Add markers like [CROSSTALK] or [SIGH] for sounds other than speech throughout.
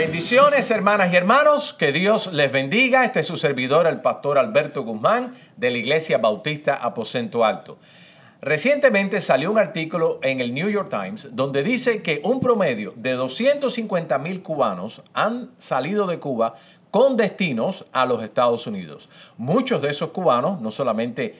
Bendiciones hermanas y hermanos, que Dios les bendiga. Este es su servidor, el pastor Alberto Guzmán, de la Iglesia Bautista Aposento Alto. Recientemente salió un artículo en el New York Times donde dice que un promedio de 250 mil cubanos han salido de Cuba con destinos a los Estados Unidos. Muchos de esos cubanos no solamente eh,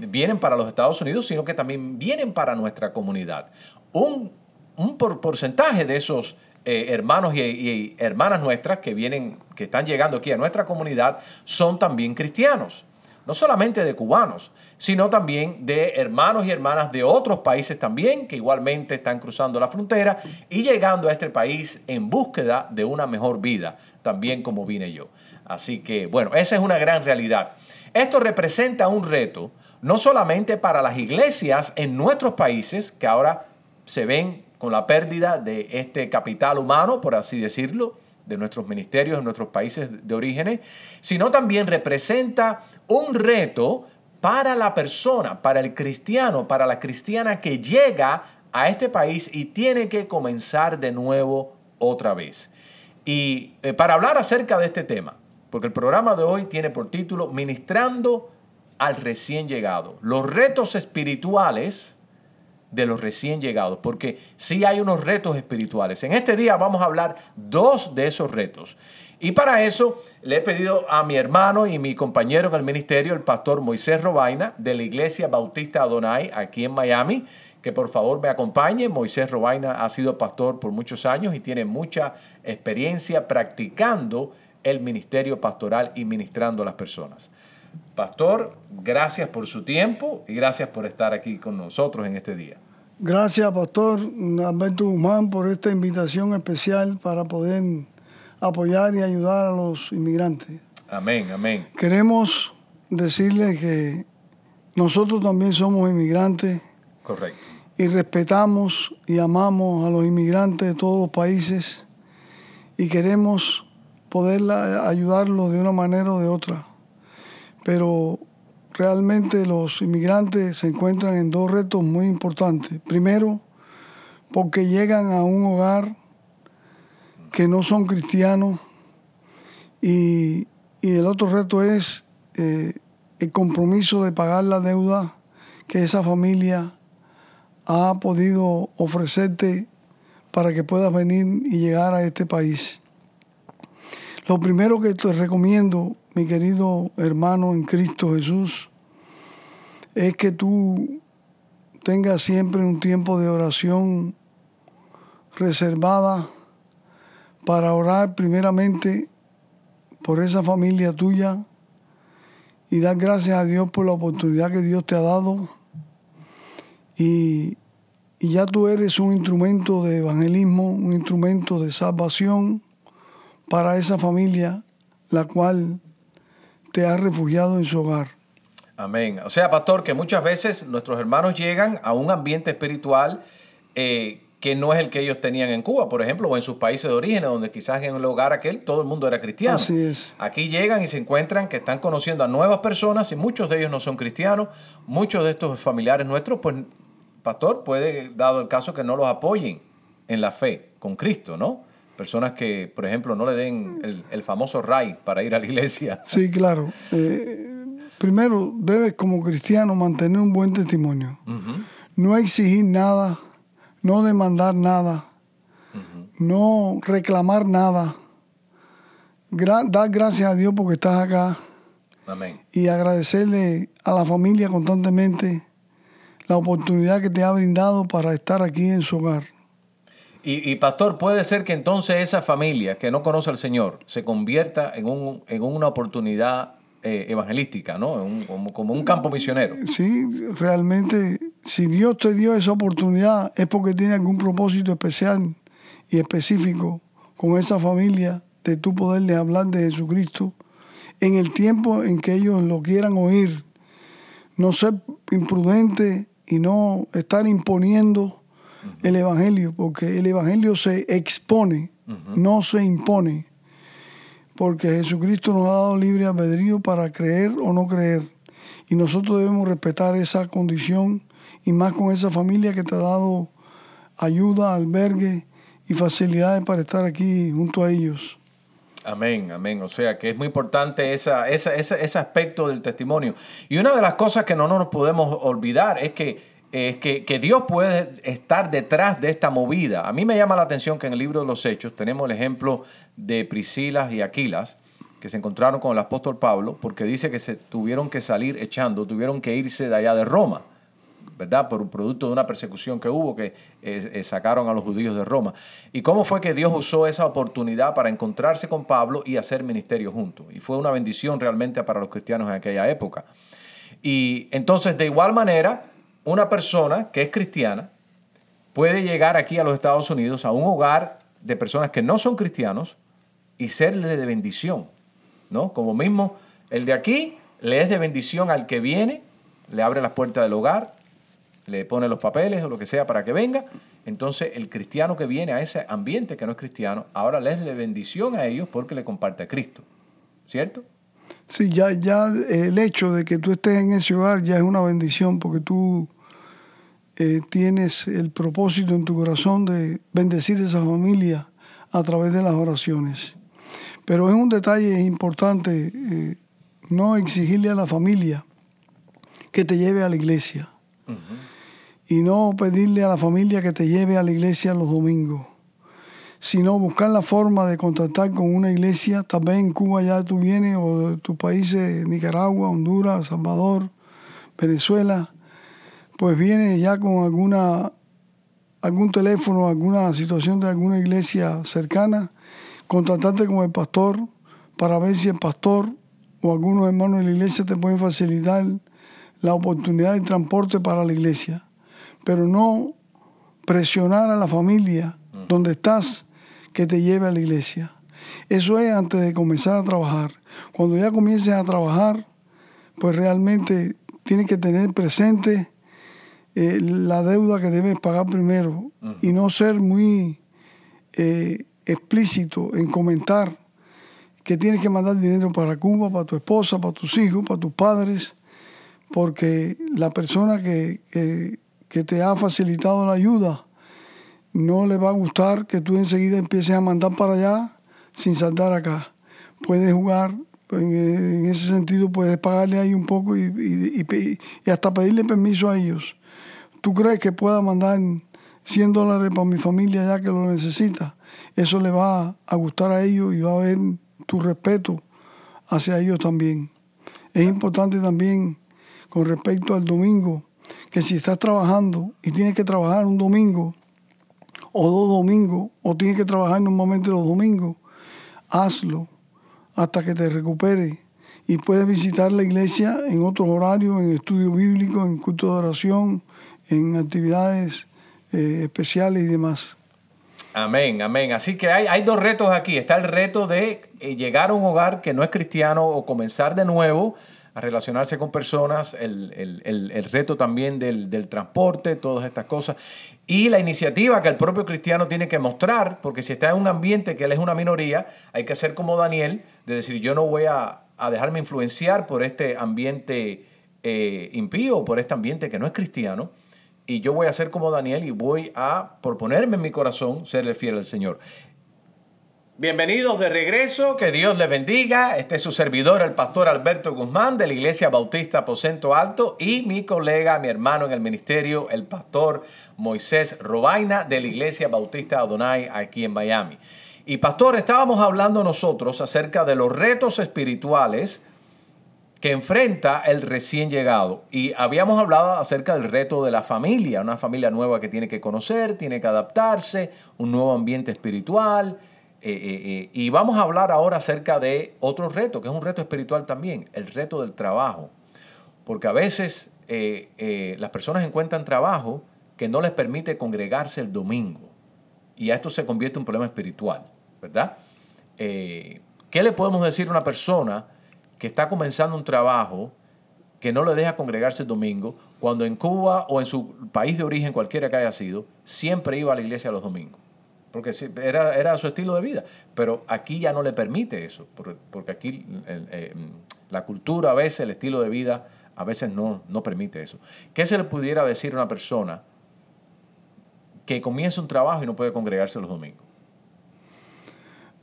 eh, vienen para los Estados Unidos, sino que también vienen para nuestra comunidad. Un, un porcentaje de esos eh, hermanos y, hermanas nuestras que vienen, que están llegando aquí a nuestra comunidad, son también cristianos. No solamente de cubanos, sino también de hermanos y hermanas de otros países también, que igualmente están cruzando la frontera y llegando a este país en búsqueda de una mejor vida, también como vine yo. Así que, bueno, esa es una gran realidad. Esto representa un reto, no solamente para las iglesias en nuestros países, que ahora se ven con la pérdida de este capital humano, por así decirlo, de nuestros ministerios en nuestros países de origen, sino también representa un reto para la persona, para el cristiano, para la cristiana que llega a este país y tiene que comenzar de nuevo otra vez. Y eh, para hablar acerca de este tema, porque el programa de hoy tiene por título Ministrando al recién llegado, los retos espirituales de los recién llegados, porque sí hay unos retos espirituales. En este día vamos a hablar dos de esos retos. Y para eso le he pedido a mi hermano y mi compañero en el ministerio, el pastor Moisés Robaina, de la Iglesia Bautista Adonai, aquí en Miami, que por favor me acompañe. Moisés Robaina ha sido pastor por muchos años y tiene mucha experiencia practicando el ministerio pastoral y ministrando a las personas. Pastor, gracias por su tiempo y gracias por estar aquí con nosotros en este día. Gracias, Pastor Alberto Guzmán, por esta invitación especial para poder apoyar y ayudar a los inmigrantes. Amén, amén. Queremos decirles que nosotros también somos inmigrantes. Correcto. Y respetamos y amamos a los inmigrantes de todos los países y queremos poder ayudarlos de una manera o de otra pero realmente los inmigrantes se encuentran en dos retos muy importantes. Primero, porque llegan a un hogar que no son cristianos y, el otro reto es eh, el compromiso de pagar la deuda que esa familia ha podido ofrecerte para que puedas venir y llegar a este país. Lo primero que te recomiendo mi querido hermano en Cristo Jesús, es que tú tengas siempre un tiempo de oración reservada para orar primeramente por esa familia tuya y dar gracias a Dios por la oportunidad que Dios te ha dado. Y, y ya tú eres un instrumento de evangelismo, un instrumento de salvación para esa familia, la cual te ha refugiado en su hogar. Amén. O sea, pastor, que muchas veces nuestros hermanos llegan a un ambiente espiritual eh, que no es el que ellos tenían en Cuba, por ejemplo, o en sus países de origen, donde quizás en el hogar aquel todo el mundo era cristiano. Así es. Aquí llegan y se encuentran que están conociendo a nuevas personas y muchos de ellos no son cristianos. Muchos de estos familiares nuestros, pues, pastor, puede, dado el caso, que no los apoyen en la fe con Cristo, ¿no? Personas que, por ejemplo, no le den el, famoso RAI para ir a la iglesia. [LAUGHS] Sí, claro. Eh, primero, debes como cristiano mantener un buen testimonio. No exigir nada, no demandar nada, no reclamar nada, gra- dar gracias a Dios porque estás acá Amén. y agradecerle a la familia constantemente la oportunidad que te ha brindado para estar aquí en su hogar. Y, y, pastor, puede ser que entonces esa familia que no conoce al Señor se convierta en, un, en una oportunidad eh, evangelística, ¿no? Un- como, como un campo misionero. Sí, realmente, si Dios te dio esa oportunidad es porque tiene algún propósito especial y específico con esa familia de tú poderles hablar de Jesucristo en el tiempo en que ellos lo quieran oír. No ser imprudente y no estar imponiendo el Evangelio, porque el Evangelio se expone, no se impone porque Jesucristo nos ha dado libre albedrío para creer o no creer. Y nosotros debemos respetar esa condición y más con esa familia que te ha dado ayuda, albergue y facilidades para estar aquí junto a ellos. Amén, amén. O sea que es muy importante esa, esa- esa- ese aspecto del testimonio. Y una de las cosas que no nos podemos olvidar es que, es que, que Dios puede estar detrás de esta movida. A mí me llama la atención que en el libro de los Hechos tenemos el ejemplo de Priscilas y Aquilas, que se encontraron con el apóstol Pablo, porque dice que se tuvieron que salir echando, tuvieron que irse de allá de Roma. ¿verdad? Por un producto de una persecución que hubo que eh, eh, sacaron a los judíos de Roma. ¿Y cómo fue que Dios usó esa oportunidad para encontrarse con Pablo y hacer ministerio juntos? Y fue una bendición realmente para los cristianos en aquella época. Y entonces, de igual manera, una persona que es cristiana puede llegar aquí a los Estados Unidos a un hogar de personas que no son cristianos y serle de bendición, ¿no? Como mismo el de aquí le es de bendición al que viene, le abre las puertas del hogar, le pone los papeles o lo que sea para que venga. Entonces el cristiano que viene a ese ambiente que no es cristiano, ahora le es de bendición a ellos porque le comparte a Cristo, ¿cierto? Sí, ya, ya el hecho de que tú estés en ese hogar ya es una bendición porque tú eh, tienes el propósito en tu corazón de bendecir a esa familia a través de las oraciones. Pero es un detalle importante eh, no exigirle a la familia que te lleve a la iglesia. Y no pedirle a la familia que te lleve a la iglesia los domingos, sino buscar la forma de contactar con una iglesia, tal vez en Cuba ya tú vienes, o de tus países, Nicaragua, Honduras, Salvador, Venezuela, pues vienes ya con alguna algún teléfono, alguna situación de alguna iglesia cercana, contactarte con el pastor para ver si el pastor o algunos hermanos de la iglesia te pueden facilitar la oportunidad de transporte para la iglesia, pero no presionar a la familia donde estás que te lleve a la iglesia. Eso es antes de comenzar a trabajar. Cuando ya comiences a trabajar, pues realmente tienes que tener presente eh, la deuda que debes pagar primero y no ser muy eh, explícito en comentar que tienes que mandar dinero para Cuba, para tu esposa, para tus hijos, para tus padres, porque la persona que, que, que te ha facilitado la ayuda no le va a gustar que tú enseguida empieces a mandar para allá sin saldar acá. Puedes jugar, en, ese sentido puedes pagarle ahí un poco y, y- y pe- y hasta pedirle permiso a ellos. ¿Tú crees que pueda mandar 100 dólares para mi familia ya que lo necesita? Eso le va a gustar a ellos y va a haber tu respeto hacia ellos también. Es importante también con respecto al domingo, que si estás trabajando y tienes que trabajar un domingo o dos domingos, o tienes que trabajar normalmente los domingos, hazlo hasta que te recuperes y puedes visitar la iglesia en otros horarios, en estudio bíblico, en culto de oración, en actividades eh, especiales y demás. Amén, amén. Así que hay, hay dos retos aquí. Está el reto de eh, llegar a un hogar que no es cristiano o comenzar de nuevo a relacionarse con personas, el, el- el- el reto también del, del transporte, todas estas cosas. Y la iniciativa que el propio cristiano tiene que mostrar, porque si está en un ambiente que él es una minoría, hay que hacer como Daniel, de decir, yo no voy a, a dejarme influenciar por este ambiente eh, impío, por este ambiente que no es cristiano, y yo voy a ser como Daniel y voy a, por ponerme en mi corazón, serle fiel al Señor. Bienvenidos de regreso, que Dios les bendiga. Este es su servidor, el pastor Alberto Guzmán de la Iglesia Bautista Aposento Alto y mi colega, mi hermano en el ministerio, el pastor Moisés Robaina de la Iglesia Bautista Adonai aquí en Miami. Y pastor, estábamos hablando nosotros acerca de los retos espirituales que enfrenta el recién llegado. Y habíamos hablado acerca del reto de la familia, una familia nueva que tiene que conocer, tiene que adaptarse, un nuevo ambiente espiritual. Eh, eh, eh, y vamos a hablar ahora acerca de otro reto, que es un reto espiritual también, el reto del trabajo. Porque a veces las personas encuentran trabajo que no les permite congregarse el domingo. Y a esto se convierte en un problema espiritual, ¿verdad? ¿Qué le podemos decir a una persona? Que está comenzando un trabajo que no le deja congregarse el domingo, cuando en Cuba o en su país de origen, cualquiera que haya sido, siempre iba a la iglesia los domingos. Porque era, era su estilo de vida. Pero aquí ya no le permite eso, porque aquí eh, la cultura a veces, el estilo de vida, a veces no, no permite eso. ¿Qué se le pudiera decir a una persona que comienza un trabajo y no puede congregarse los domingos?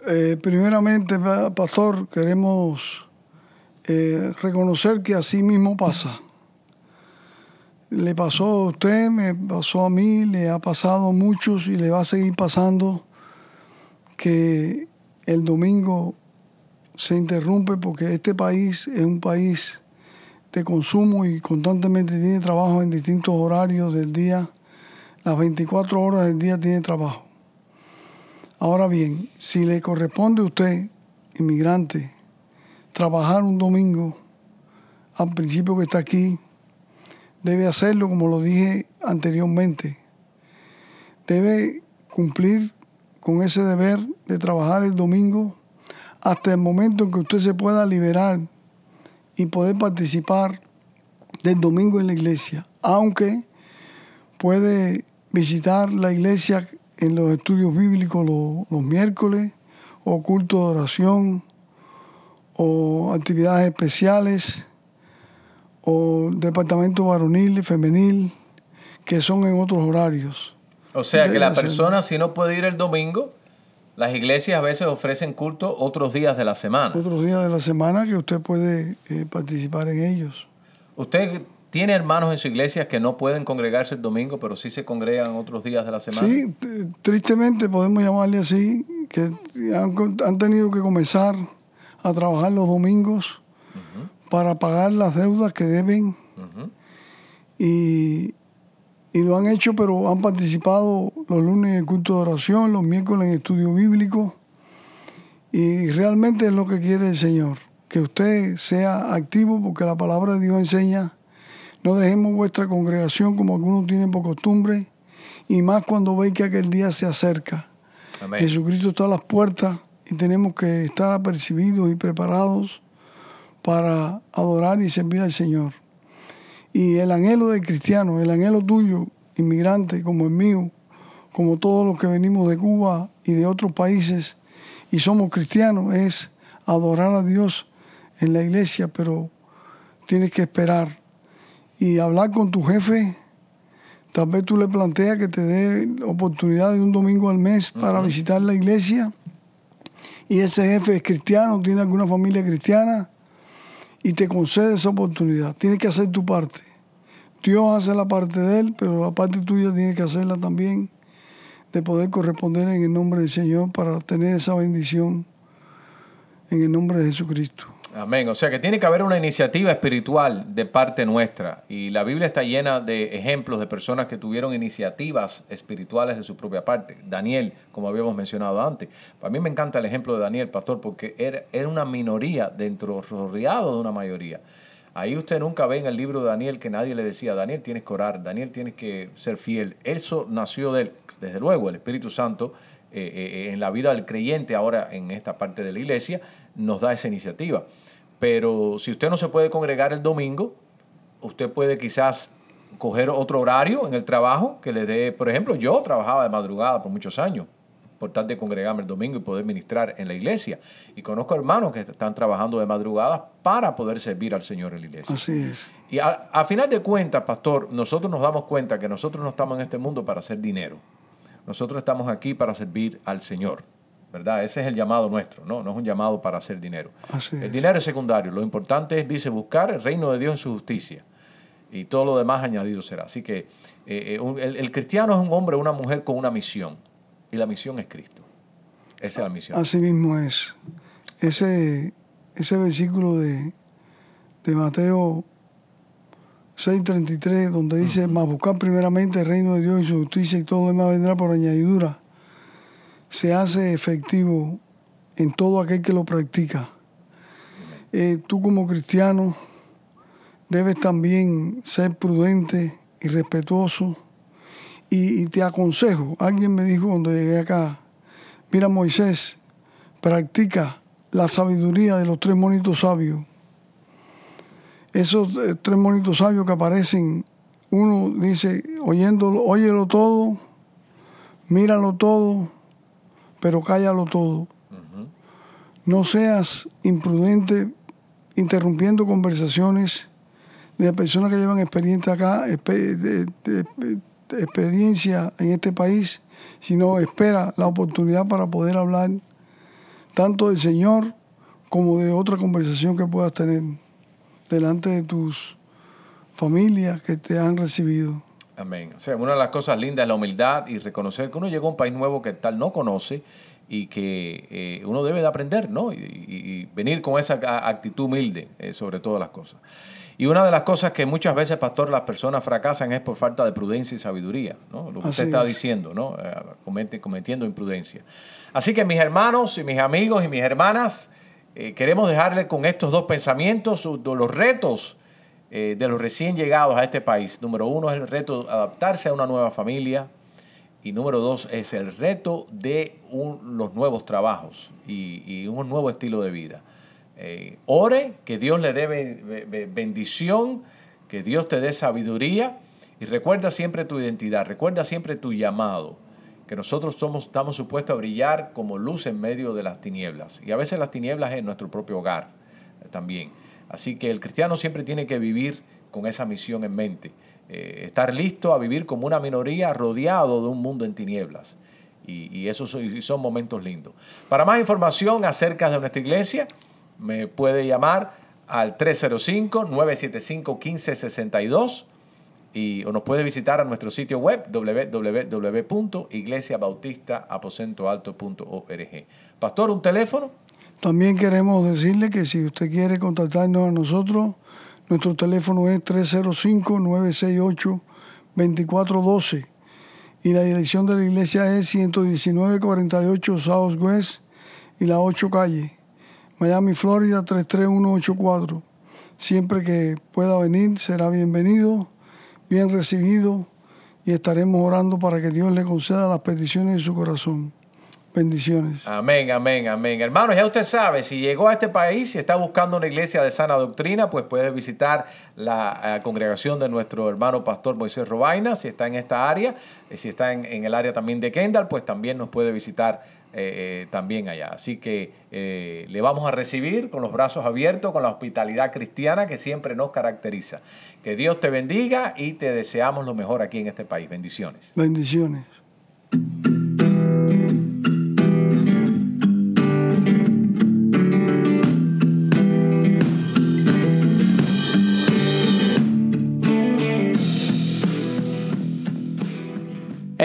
Eh, primeramente, pastor, queremos eh, reconocer que así mismo pasa. Le pasó a usted, me pasó a mí, le ha pasado a muchos y le va a seguir pasando que el domingo se interrumpe porque este país es un país de consumo y constantemente tiene trabajo en distintos horarios del día. Las 24 horas del día tiene trabajo. Ahora bien, si le corresponde a usted, inmigrante, trabajar un domingo, al principio que está aquí, debe hacerlo como lo dije anteriormente. Debe cumplir con ese deber de trabajar el domingo hasta el momento en que usted se pueda liberar y poder participar del domingo en la iglesia, aunque puede visitar la iglesia en los estudios bíblicos los, los miércoles o culto de oración o actividades especiales o departamento varonil y femenil que son en otros horarios. O sea que la persona si no puede ir el domingo, las iglesias a veces ofrecen culto otros días de la semana. Otros días de la semana que usted puede eh, participar en ellos. ¿Usted tiene hermanos en su iglesia que no pueden congregarse el domingo, pero sí se congregan otros días de la semana? Sí, tristemente podemos llamarle así, que han, han tenido que comenzar a trabajar los domingos para pagar las deudas que deben. y, lo han hecho, pero han participado los lunes en el culto de oración, los miércoles en estudio bíblico. Y realmente es lo que quiere el Señor, que usted sea activo, porque la palabra de Dios enseña, no dejemos vuestra congregación como algunos tienen por costumbre, y más cuando veis que aquel día se acerca. Jesucristo está a las puertas y tenemos que estar apercibidos y preparados para adorar y servir al Señor. Y el anhelo del cristiano, el anhelo tuyo, inmigrante, como el mío, como todos los que venimos de Cuba y de otros países y somos cristianos, es adorar a Dios en la iglesia, pero tienes que esperar y hablar con tu jefe. Tal vez tú le planteas que te dé oportunidad de un domingo al mes para visitar la iglesia y ese jefe es cristiano, tiene alguna familia cristiana y te concede esa oportunidad. Tienes que hacer tu parte. Dios hace la parte de él, pero la parte tuya tiene que hacerla también de poder corresponder en el nombre del Señor para tener esa bendición en el nombre de Jesucristo. Amén. O sea que tiene que haber una iniciativa espiritual de parte nuestra. Y la Biblia está llena de ejemplos de personas que tuvieron iniciativas espirituales de su propia parte. Daniel, como habíamos mencionado antes. Para mí me encanta el ejemplo de Daniel, pastor, porque era, era una minoría dentro, rodeado de una mayoría. Ahí usted nunca ve en el libro de Daniel que nadie le decía, Daniel tienes que orar, Daniel tienes que ser fiel. Eso nació de él, desde luego, el Espíritu Santo eh, eh, en la vida del creyente ahora en esta parte de la iglesia nos da esa iniciativa. Pero si usted no se puede congregar el domingo, usted puede quizás coger otro horario en el trabajo que le dé, por ejemplo, yo trabajaba de madrugada por muchos años, por tal de congregarme el domingo y poder ministrar en la iglesia. Y conozco hermanos que están trabajando de madrugada para poder servir al Señor en la iglesia. Así es. Y a, a final de cuentas, pastor, nosotros nos damos cuenta que nosotros no estamos en este mundo para hacer dinero. Nosotros estamos aquí para servir al Señor. ¿Verdad? Ese es el llamado nuestro, ¿no? No es un llamado para hacer dinero. el dinero es secundario. Lo importante es, dice, buscar el reino de Dios en su justicia. Y todo lo demás añadido será. Así que eh, eh, el, cristiano es un hombre o una mujer con una misión. Y la misión es Cristo. Esa es la misión. Así mismo es. Ese, ese versículo de, de Mateo 6:33, donde dice, más buscar primeramente el reino de Dios y su justicia y todo lo demás vendrá por añadidura, se hace efectivo en todo aquel que lo practica. Eh, tú como cristiano debes también ser prudente y respetuoso. Y, te aconsejo, alguien me dijo cuando llegué acá, mira Moisés, practica la sabiduría de los tres monitos sabios. Esos eh, tres monitos sabios que aparecen, uno dice, oyéndolo, óyelo todo, míralo todo, pero cállalo todo. No seas imprudente interrumpiendo conversaciones de personas que llevan experiencia acá, experiencia en este país, sino espera la oportunidad para poder hablar tanto del Señor como de otra conversación que puedas tener delante de tus familias que te han recibido. Amén. O sea, una de las cosas lindas es la humildad y reconocer que uno llegó a un país nuevo que tal no conoce y que eh, uno debe de aprender, ¿no? Y, y- y venir con esa actitud humilde eh, sobre todas las cosas. Y una de las cosas que muchas veces, pastor, las personas fracasan es por falta de prudencia y sabiduría, ¿no? Lo que usted está es. diciendo, ¿no? Eh, comete- cometiendo imprudencia. Así que mis hermanos y mis amigos y mis hermanas, queremos dejarle con estos dos pensamientos los retos eh, de los recién llegados a este país. Número uno es el reto de adaptarse a una nueva familia y número dos es el reto de los nuevos trabajos y, un nuevo estilo de vida. Eh, ore, que Dios le dé be- be- be- bendición, que Dios te dé sabiduría y recuerda siempre tu identidad, recuerda siempre tu llamado, que nosotros somos, estamos supuestos a brillar como luz en medio de las tinieblas y a veces las tinieblas es nuestro propio hogar eh, también. Así que el cristiano siempre tiene que vivir con esa misión en mente, eh, estar listo a vivir como una minoría rodeado de un mundo en tinieblas. Y, y esos son, momentos lindos. Para más información acerca de nuestra iglesia, me puede llamar al 305-975-1562 y, o nos puede visitar a nuestro sitio web www.iglesiabautistaaposentolto.org. Pastor, un teléfono. También queremos decirle que si usted quiere contactarnos a nosotros, nuestro teléfono es 305-968-2412 y la dirección de la iglesia es 11948 South West y la 8 calle, Miami, Florida 33184. Siempre que pueda venir será bienvenido, bien recibido y estaremos orando para que Dios le conceda las peticiones de su corazón. Bendiciones. Amén, amén, amén. Hermanos, ya usted sabe, si llegó a este país y está buscando una iglesia de sana doctrina, pues puede visitar la eh, congregación de nuestro hermano pastor Moisés Robaina, si está en esta área, Eh, si está en, en el área también de Kendall, pues también nos puede visitar eh, eh, también allá. Así que eh, le vamos a recibir con los brazos abiertos, con la hospitalidad cristiana que siempre nos caracteriza. Que Dios te bendiga y te deseamos lo mejor aquí en este país. Bendiciones. Bendiciones.